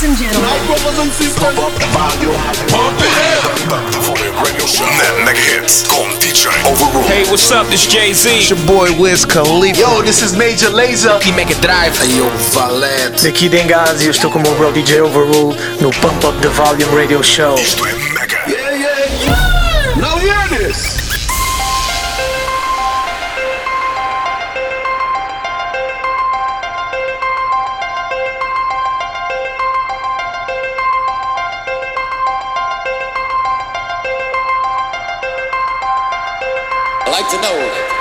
Ladies and gentlemen. My brothers and sisters. Pump up the volume. Pump it up. The volume radio show. Net hits con DJ Overrule. Hey, what's up? This Jay Z. It's your boy Wiz Khalifa. Yo, this is Major Lazer. Aqui Mega Drive. Hey, yo, Valete. Daqui Dengazi, eu estou com o meu bro DJ Overrule no Pump Up the Volume Radio Show. Isto é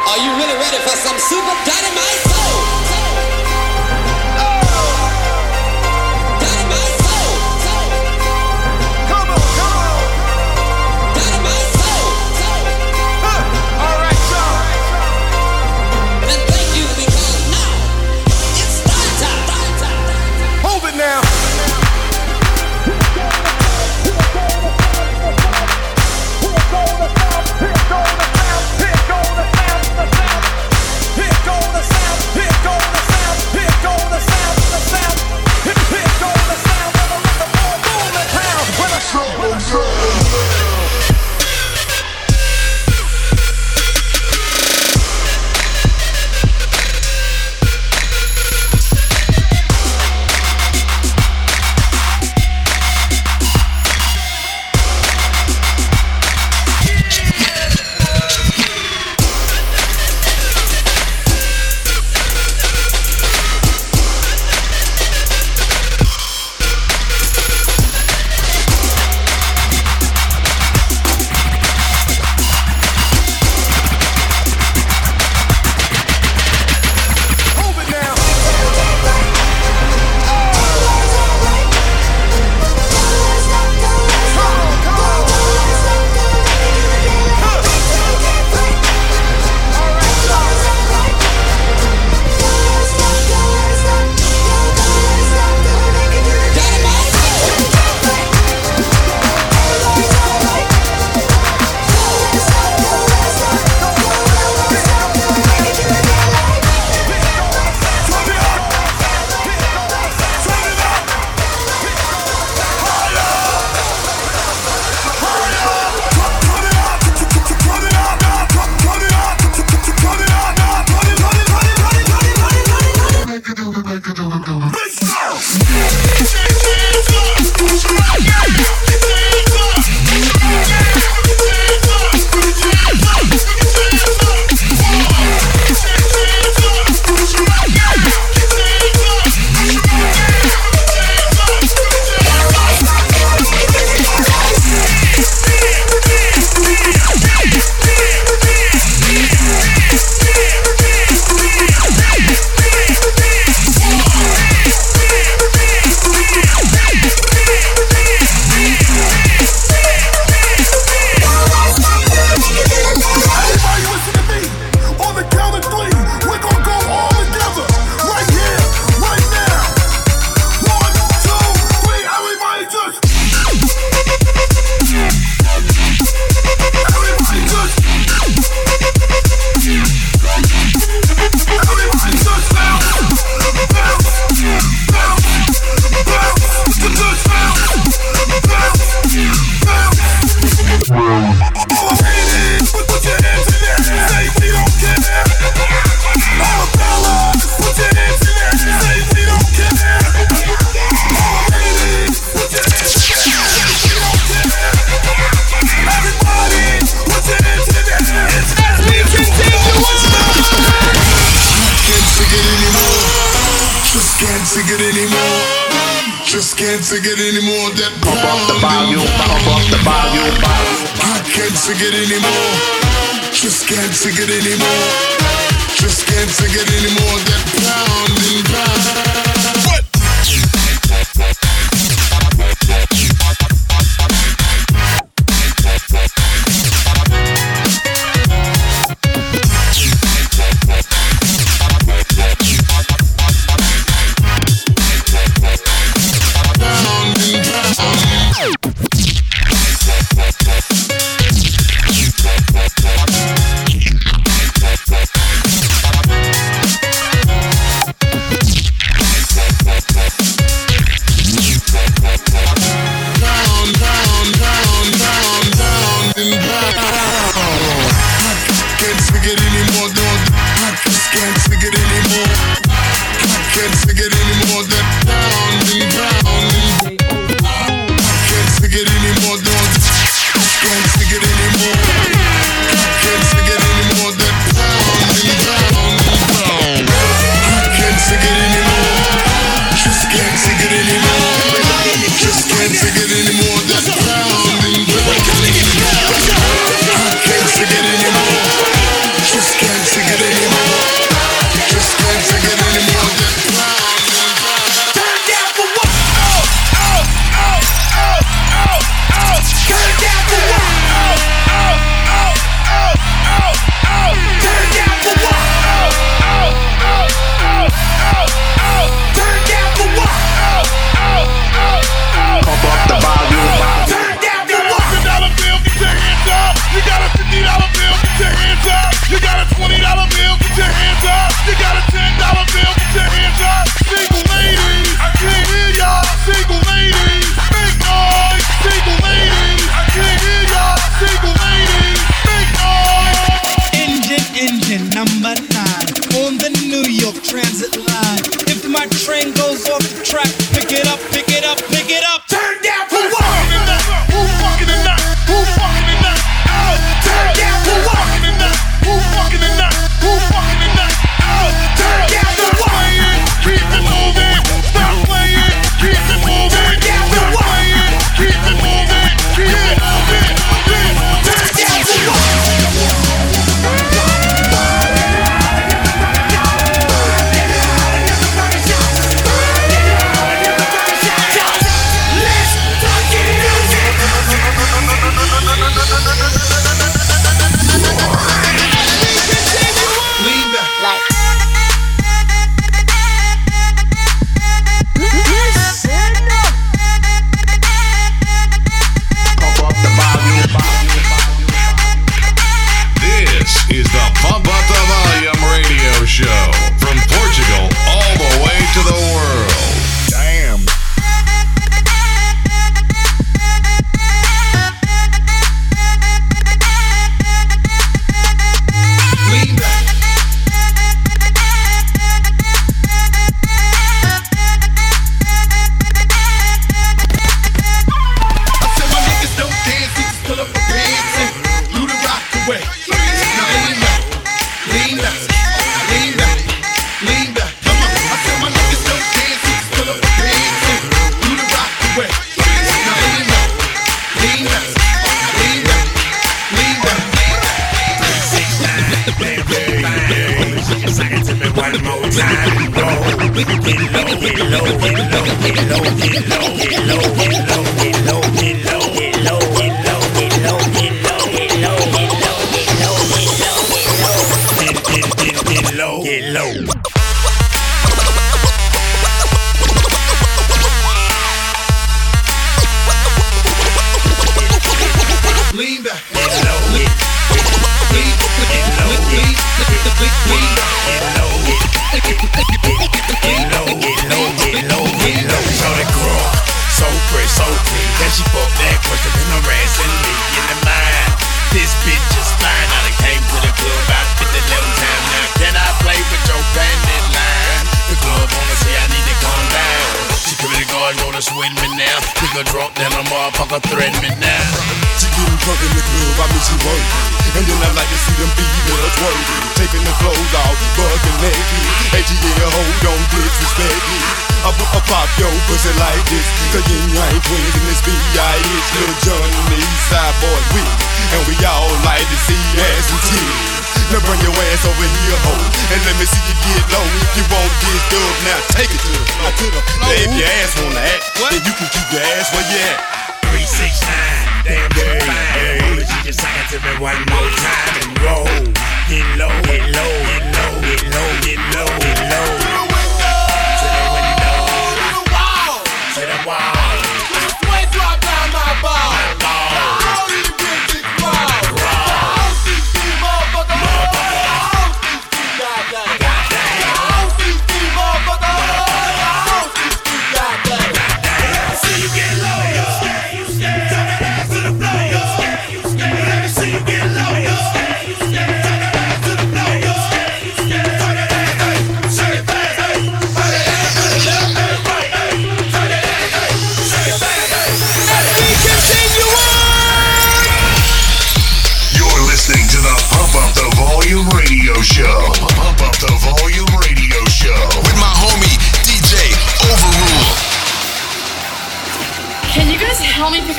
are you really ready for some super dynamite take it anymore. Just can't take it anymore. Just can't take it anymore. That pound and pound. Taking the clothes off, bugging naked. ATL, hold on, disrespect me. I, I pop your pussy like this. Cause you ain't twins in this B.I.H. Lil Jon and the East Side Boyz with. And we all like to see ass and titties. Now bring your ass over here, ho. And let me see you get low. If you want this dub, now take it to the floor. To the floor. Now if your ass wanna act, then you can keep your ass where you at. 369, damn good fine. Only she just sang it to me one more time and roll. Get low, get low, get low, get low, get low, get low. To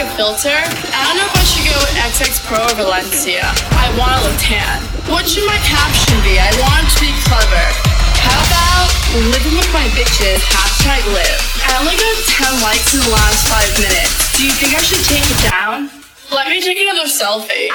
a filter? I don't know if I should go with XX Pro or Valencia. I want to look tan. What should my caption be? I want to be clever. How about living with my bitches, hashtag live. I only got 10 likes in the last 5 minutes. Do you think I should take it down? Let me take another selfie.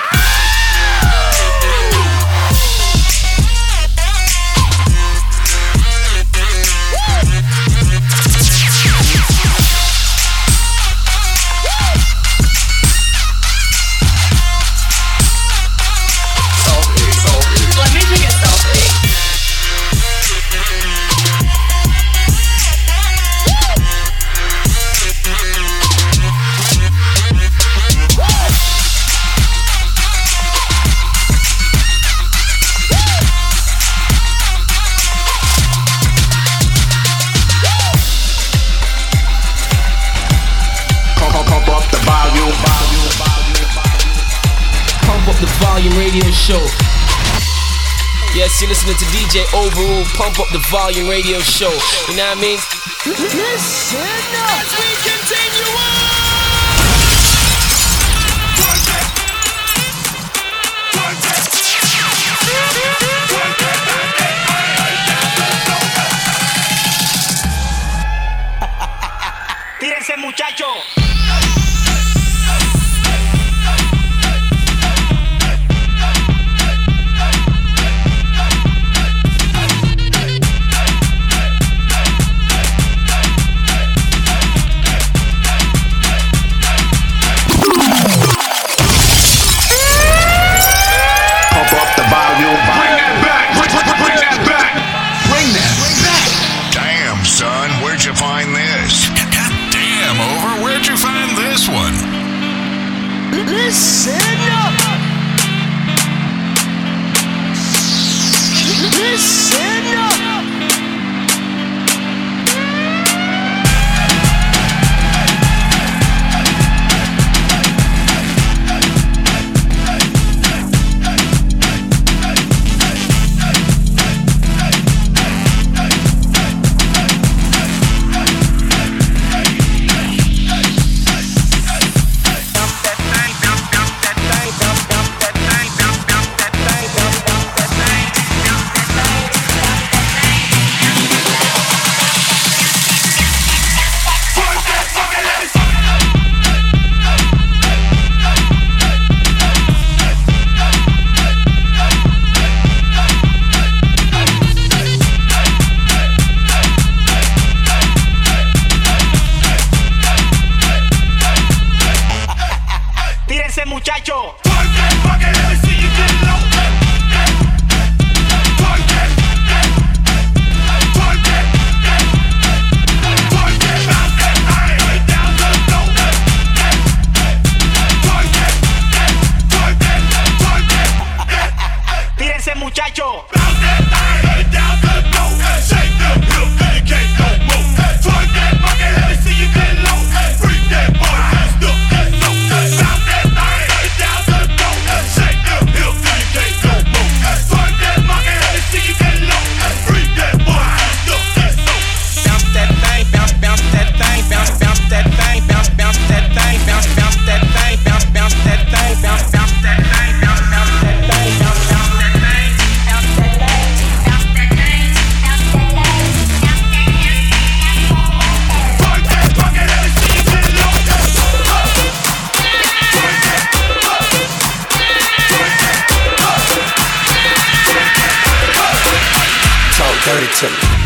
Pump Up the Volume Radio Show. You know what I mean? Listen up. As we continue dirty to me.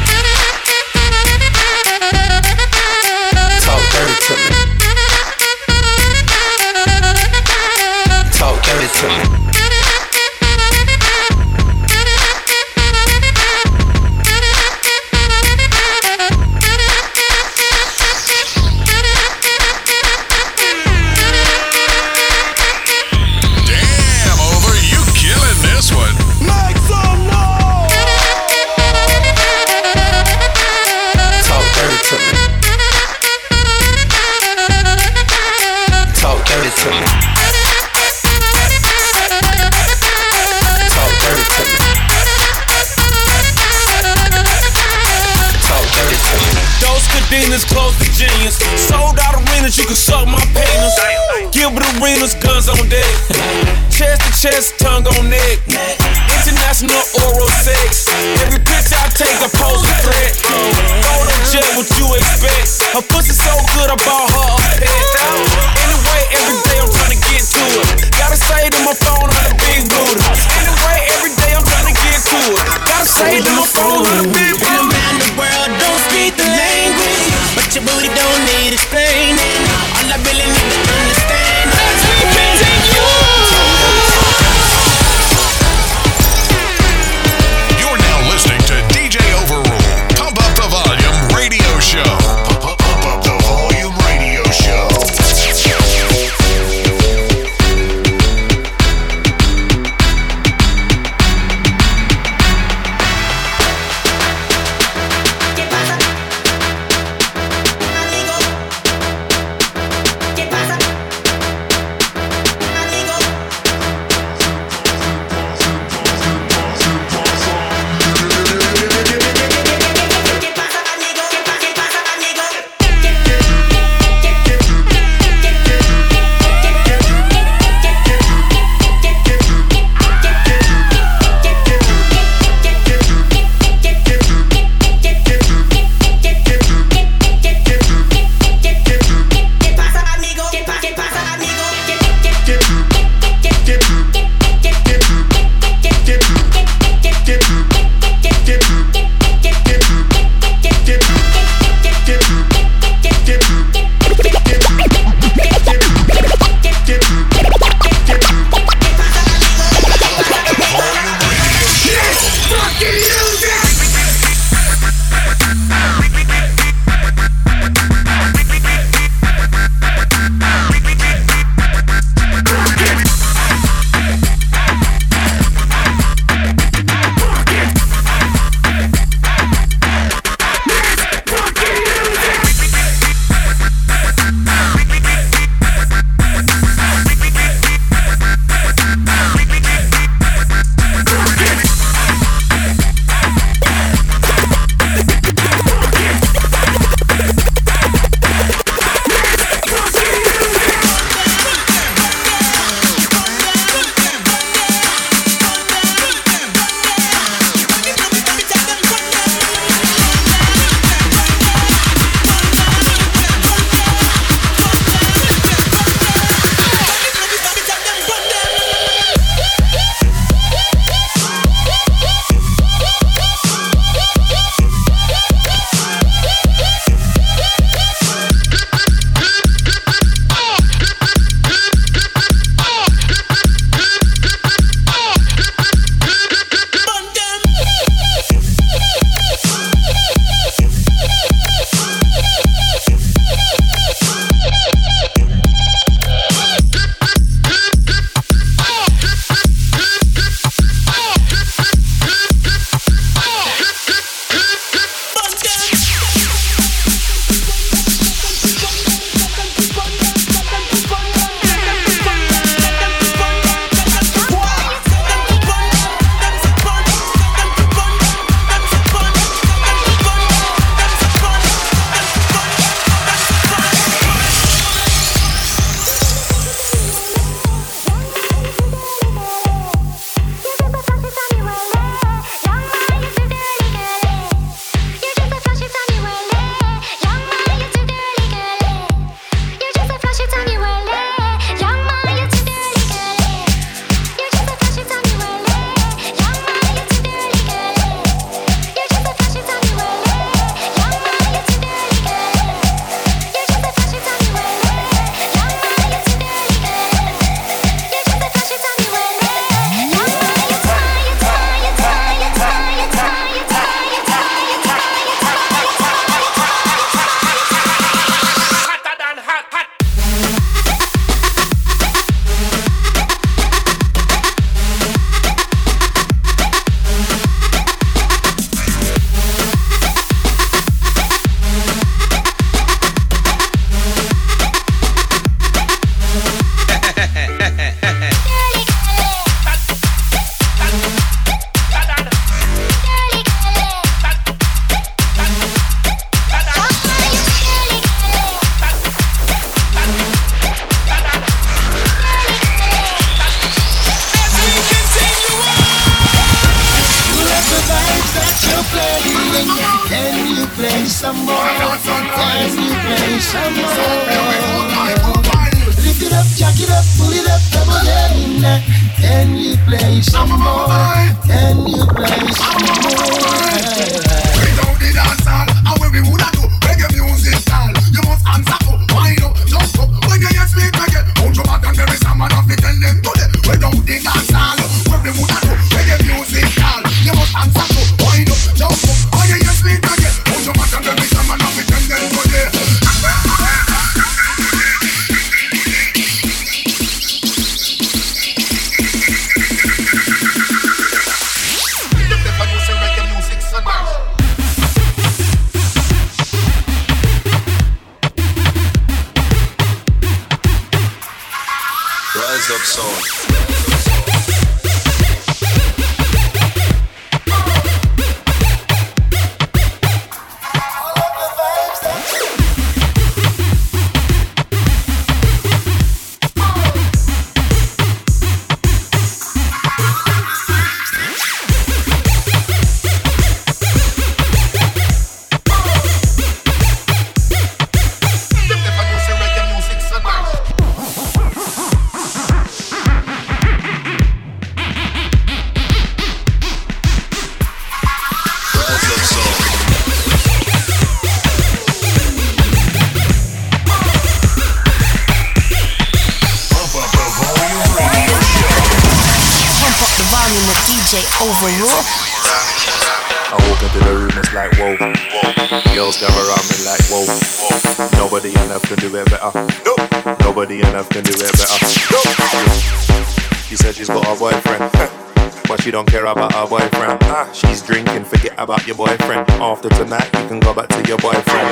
After tonight, you can go back to your boyfriend.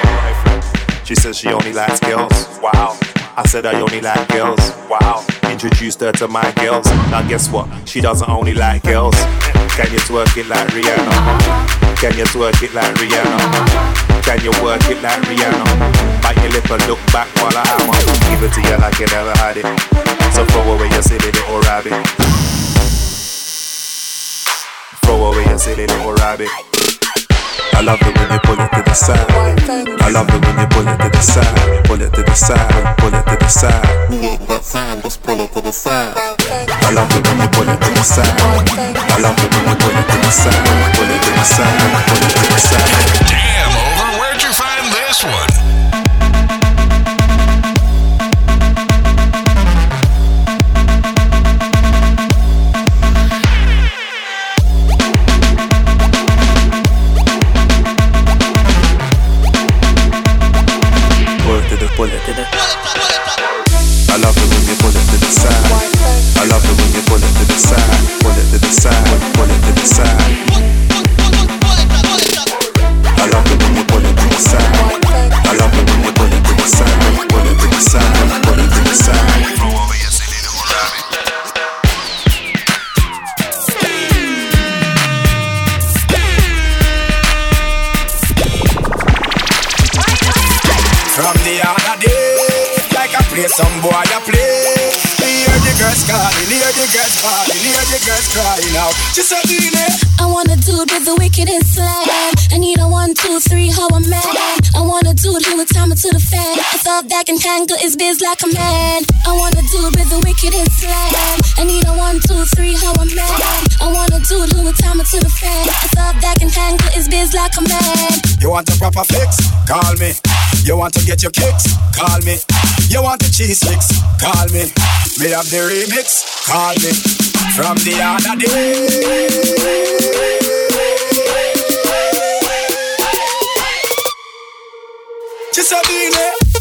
She says she only likes girls. Wow. I said I only like girls. Wow. Introduced her to my girls. Now guess what? She doesn't only like girls. Can you twerk it like Rihanna? Can you twerk it like Rihanna? Can you work it like Rihanna? Bite your lip and look back while I hammer. Give it to you like you never had it. So throw away your silly little rabbit. Throw away your silly little rabbit. I love it when you pull it to the side. I love it when you pull it to the side. Pull it to the side, pull it to the side. Pull it to the side. I love it when you pull it to the side. I love it when you pull it to the side. Pull it to the side, pull it to the side. Damn, over. Where'd you find this one? Love it girls crying out. She said, Dine, I want a dude with the wickedest slam. I need a one, two, three, how a man. I want a dude who would time it to the fan. I thought that can handle his biz like a man. I want a dude with the wickedest slam. I need a one, two, three, how a man. I want a dude who would time it to the fan. I thought that can handle his biz like a man. You want a proper fix? Call me. You want to get your kicks? Call me. You want the cheese fix? Call me. Me have the remix? Call me. From the other day. Just a Dine.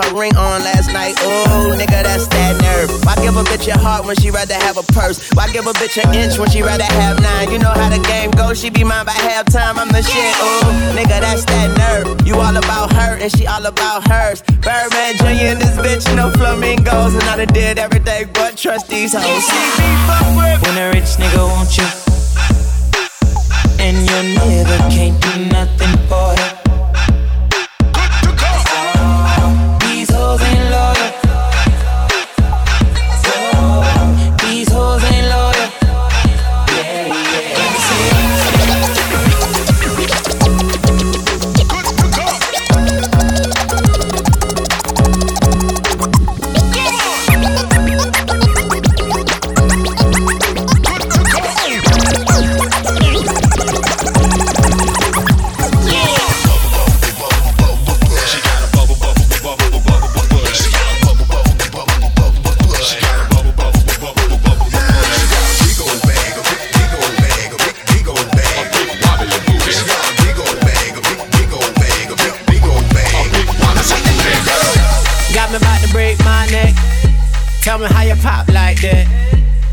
A ring or not her ring on last night. Ooh, nigga, that's that nerve. Why give a bitch a heart when she rather have a purse? Why give a bitch an inch when she rather have nine? You know how the game goes, she be mine by halftime. I'm the shit. Ooh, nigga, that's that nerve. You all about her and she all about hers. Birdman Jr. and this bitch, no flamingos, and I done did everything but trust these hoes. When a rich nigga want you, and your nigga can't do nothing for you.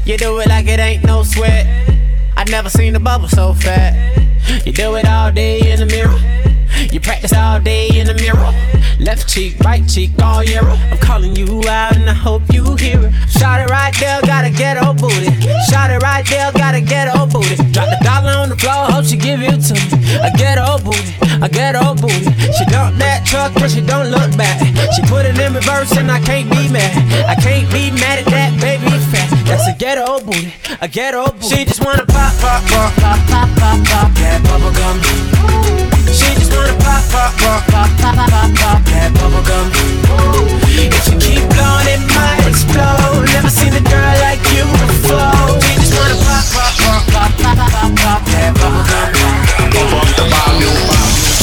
You do it like it ain't no sweat. I never seen a bubble so fat. You do it all day in the mirror. You practice all day in the mirror. Left cheek, right cheek, all year. I'm calling you out and I hope you hear it. Shot it right there, gotta get her booty. Shot it right there, gotta get her booty. Drop the dollar on the floor, hope she give it to me. I get booty, I get booty. She dump that truck, but she don't look back. She put it in reverse and I can't be mad. I can't be mad at that baby. That's a ghetto booty, a ghetto booty. She just wanna pop, pop, pop, pop, pop, pop, pop that bubble gum. She just wanna pop, pop, pop, pop, pop, pop, pop that bubble gum. If you keep blowing, it might explode. Never seen a girl like you before. She just wanna pop, pop, pop, pop, pop, pop, pop that bubble gum. Pump up the volume.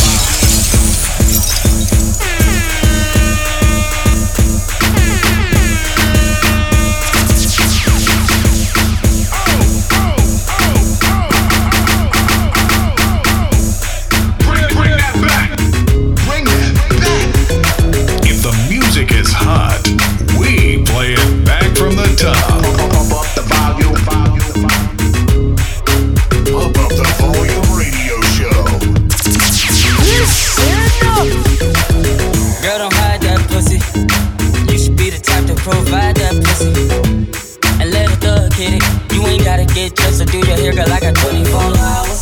Provide that pussy. And let a thug hit it. You ain't gotta get dressed or do your hair, girl. I got 24 hours.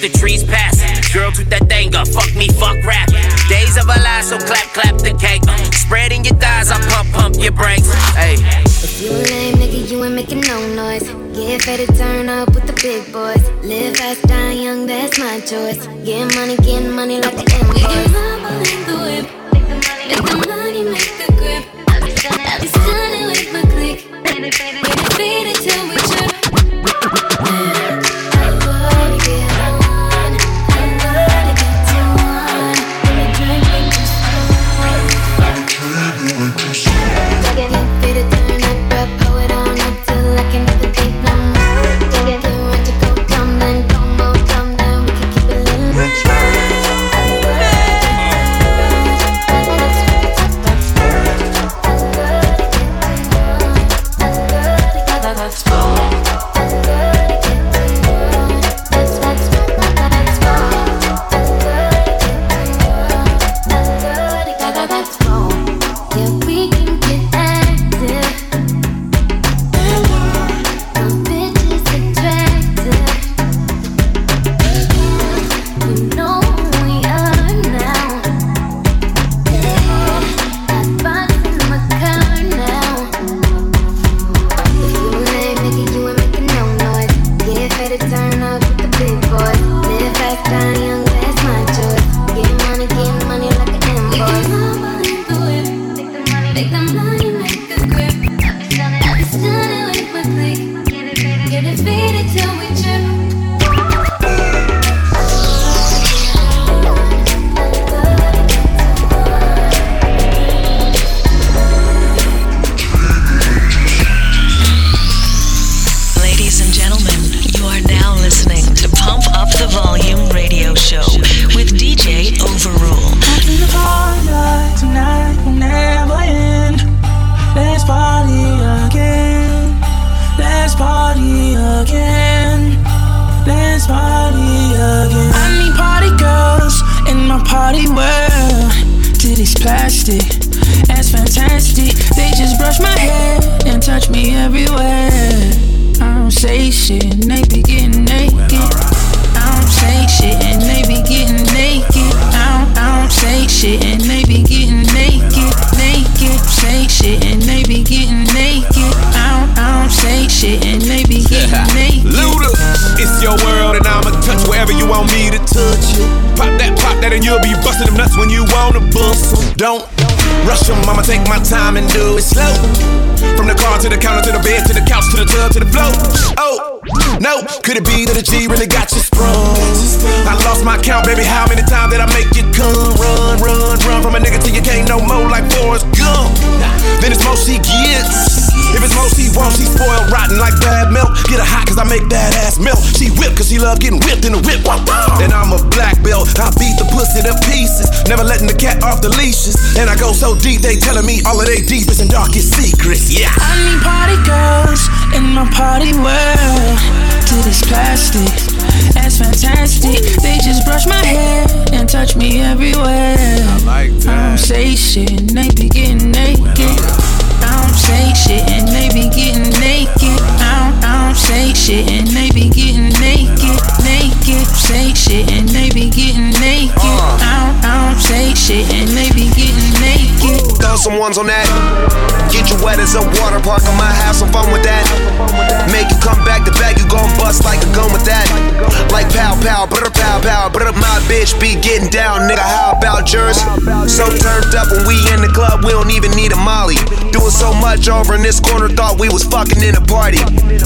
The trees pass. Girl, toot that thing up, fuck me, fuck rap. Days of a lie, so clap, clap the cake. Spreading your thighs, I pump, pump your brakes. Hey. If you a lame nigga, you ain't making no noise. Get ready to turn up with the big boys. Live fast, die young, that's my choice. Get money, get money like the invoice. Lost my count, baby. How many times did I make you come? Run, run, run from a nigga till you can't no more like Forrest Gump. Then it's most she gets. If it's most he wants, she spoiled rotten like bad milk. Get her hot cause I make that ass melt. She whip cause she love getting whipped in the whip. And I'm a black belt. I beat the pussy to pieces. Never letting the cat off the leashes. And I go so deep, they telling me all of their deepest and darkest secrets. Yeah. I need party girls in my party world. Titties plastic, that's fantastic. They just brush my hair and touch me everywhere. I like that. I don't say shit and they be getting naked. Say shit and they be getting naked. I don't, I don't say shit and they be getting naked, naked. Say shit and they be getting naked. I I don't say shit and they be getting naked. Throw some ones on that. Get you wet as a water park. I might have some fun with that. Make you come back to back. You gon' bust like a gun with that. Like pow pow, brr pow pow, brr my bitch be getting down, nigga. How about yours? So turned up when we in the club, we don't even need a molly. Doing so much over in this corner, thought we was fucking in a party.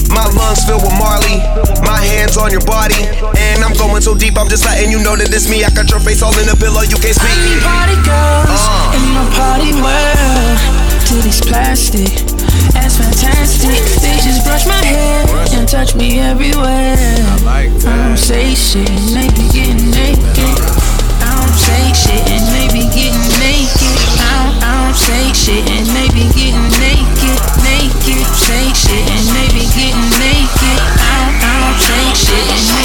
My lungs filled with Marley, my hands on your body, and I'm going so deep, I'm just letting you know that it's me. I got your face all in the pillow, you can't speak. I need party girls uh. in my party world. Titties plastic, that's fantastic. They just brush my hair and touch me everywhere. I like I don't say shit and they be getting naked. I don't say shit and they be getting naked. I don't, I don't say shit and they be getting naked, naked. Say shit and they be getting naked. I don't, I don't say shit and Ladies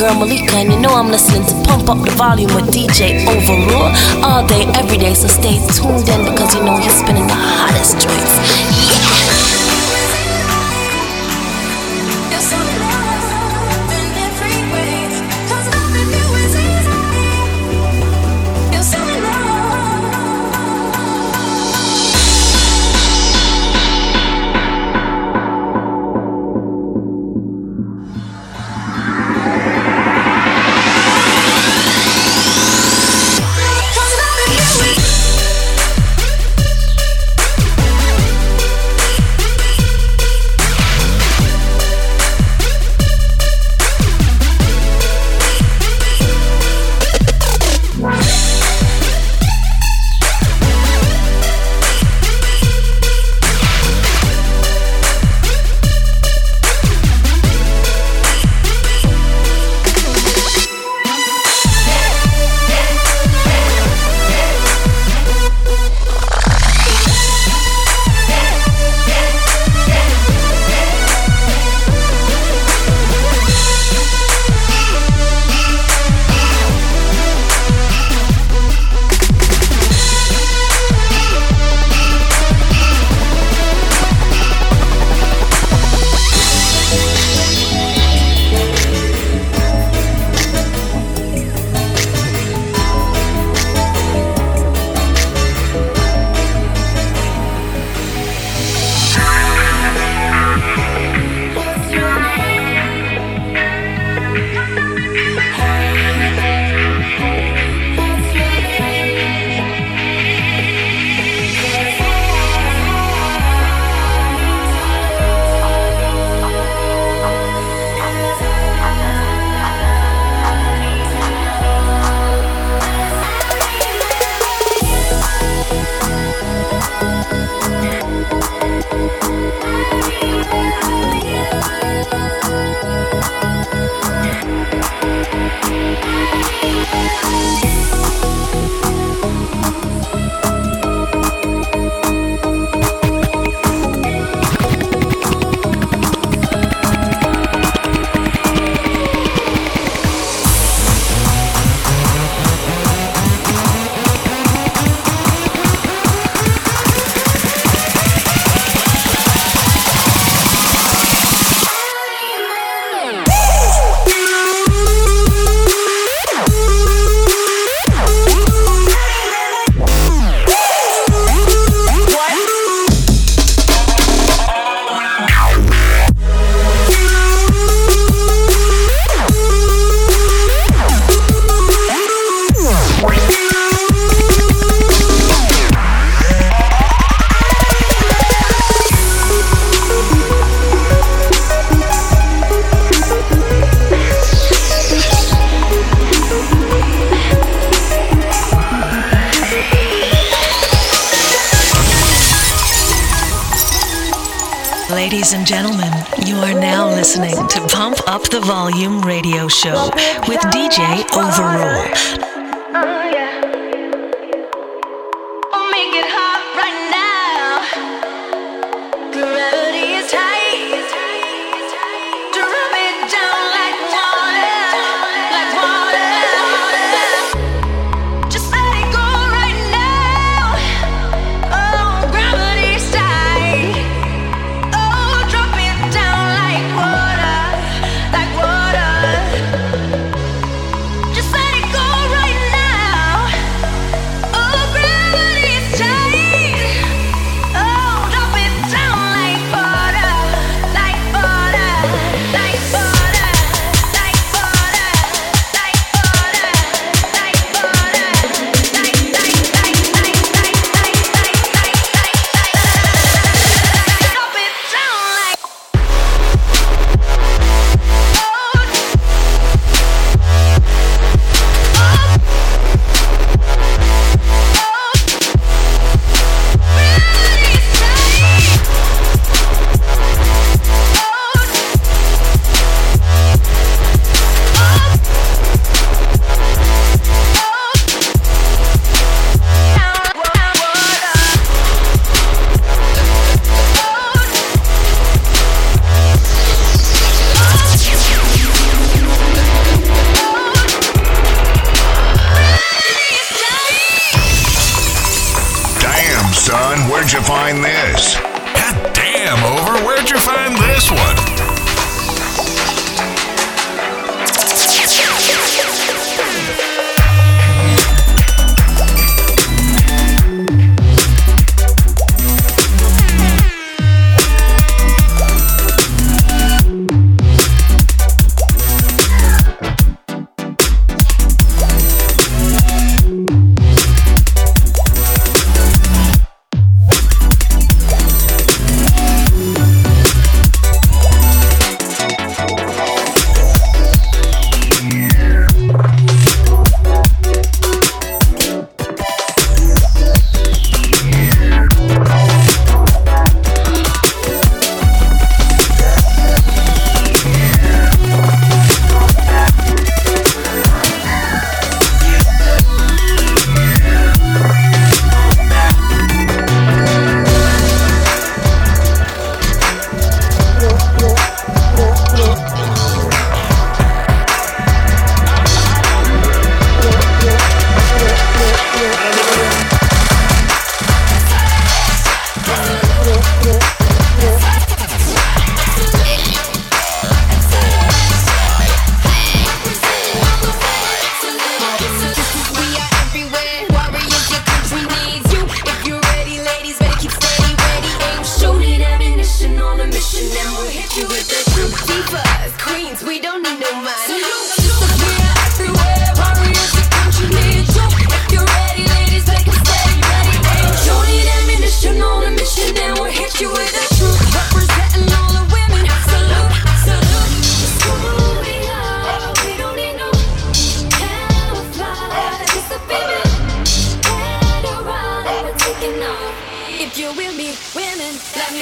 girl Malika, and you know I'm listening to Pump Up the Volume with DJ Overrule all day, every day. So stay tuned in because you know he's spinning the hottest joints. Ladies and gentlemen, you are now listening to Pump Up the Volume radio show with DJ Overrule. This one?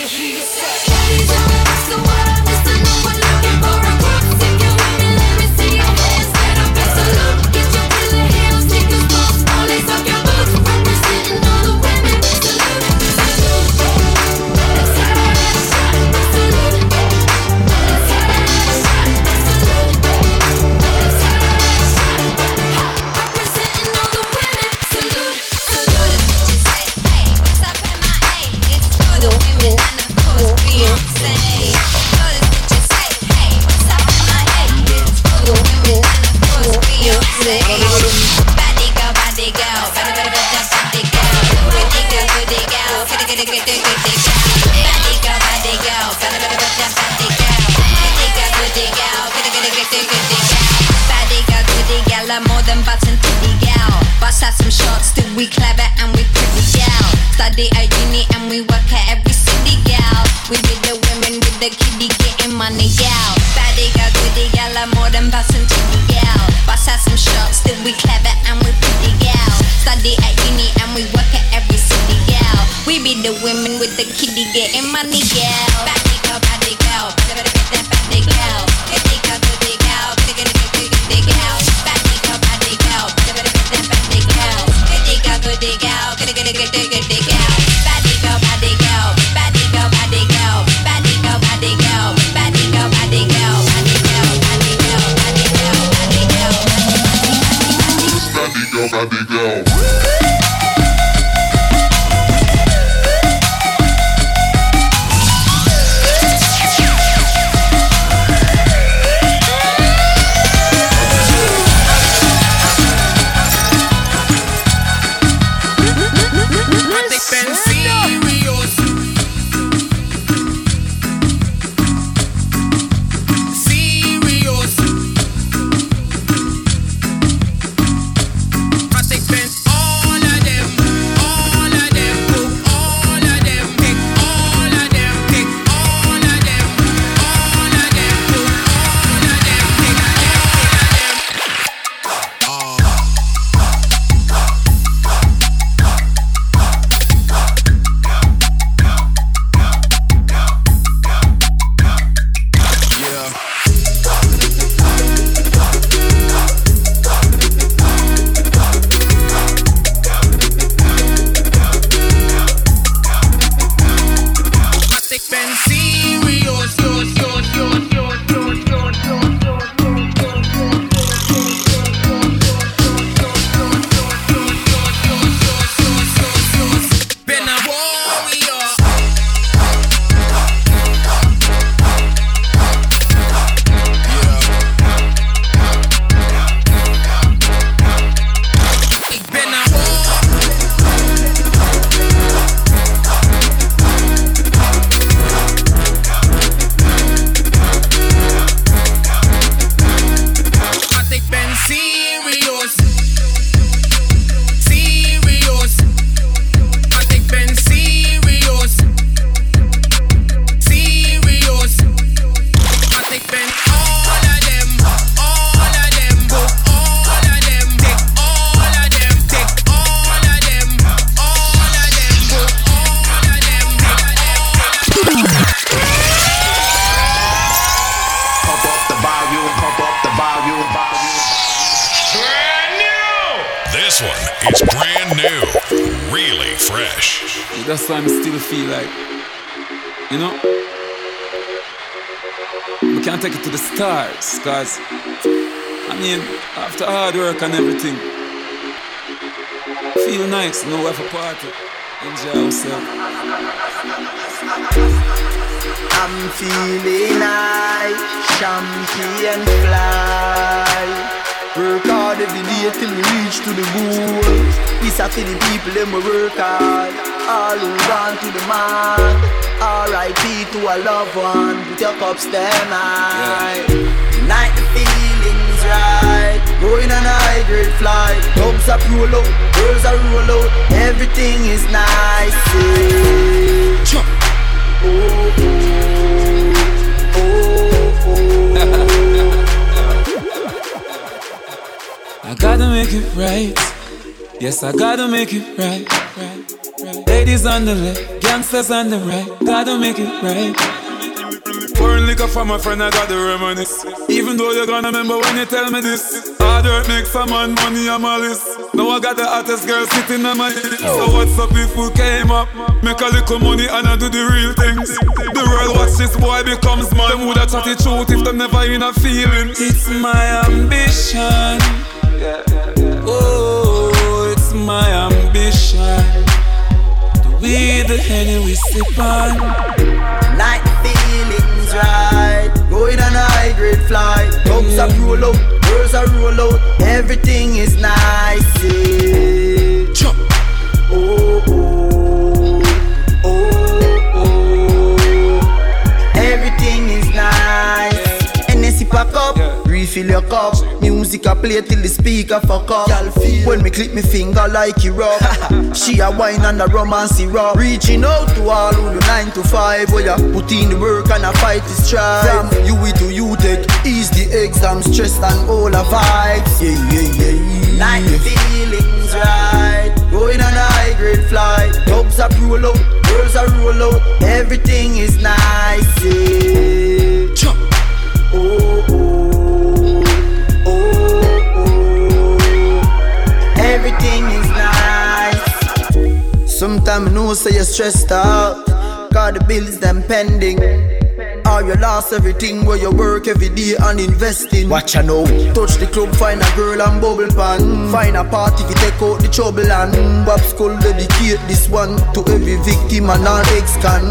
he is Abigail. That's why I'm still feel like, you know, we can't take it to the stars, cause I mean, after hard work and everything, feel nice, know have a party, enjoy yourself. I'm feeling like champion fly. Work hard every day till we reach to the goal. This are for the people them we work hard. All who gone to the mark. R.I.P. to a loved one. Put your cups them high. Tonight the feeling's right. Going on a high grade flight. Dogs up roll out, girls are roll out. Everything is nice. Yeah. Oh, oh. I gotta make it right. Yes, I gotta make it right. right, right. Ladies on the left, gangsters on the right. Gotta make it right. Pouring liquor for my friend, I got the reminisce. Even though you're gonna remember when you tell me this. Hard work make some man money on my list. Now I got the hottest girl sitting on my list. So oh. what's up if we came up? Make a little money and I do the real things. The world watch this boy becomes man. Them woulda chat it truth if them never in a feeling. It's my ambition. Oh, it's my ambition. Be the henny we sip on. Night feelings right. Going on a high grade flight. Dogs are roll out, girls are roll out. Everything is nice. Yeah. Oh, refill your cup. Music I play till the speaker fuck up. When me clip me finger like it rock. she a wine and a romance rock. Reaching out to all who do nine to five. Where you put in the work and a fight is strive. From you to you take ease the exam stress and all the vibes. Yeah, yeah, yeah. Night feelings right. Going on a high grade flight. Dogs are roll out, girls are roll out. Everything is nice. Yeah. Oh, Sometimes I know say you're stressed out. Cause the bills them pending. Or you lost everything where you work every day and investing. Watch ya know. Touch the club, find a girl and bubble pan. Find a party if you take out the trouble and Bob Skull dedicate this one to every victim and all ex-con.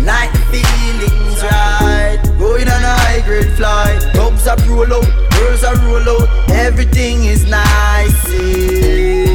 Night feelings right. Going on a high grade flight. Dogs are roll out, girls are roll out. Everything is nice.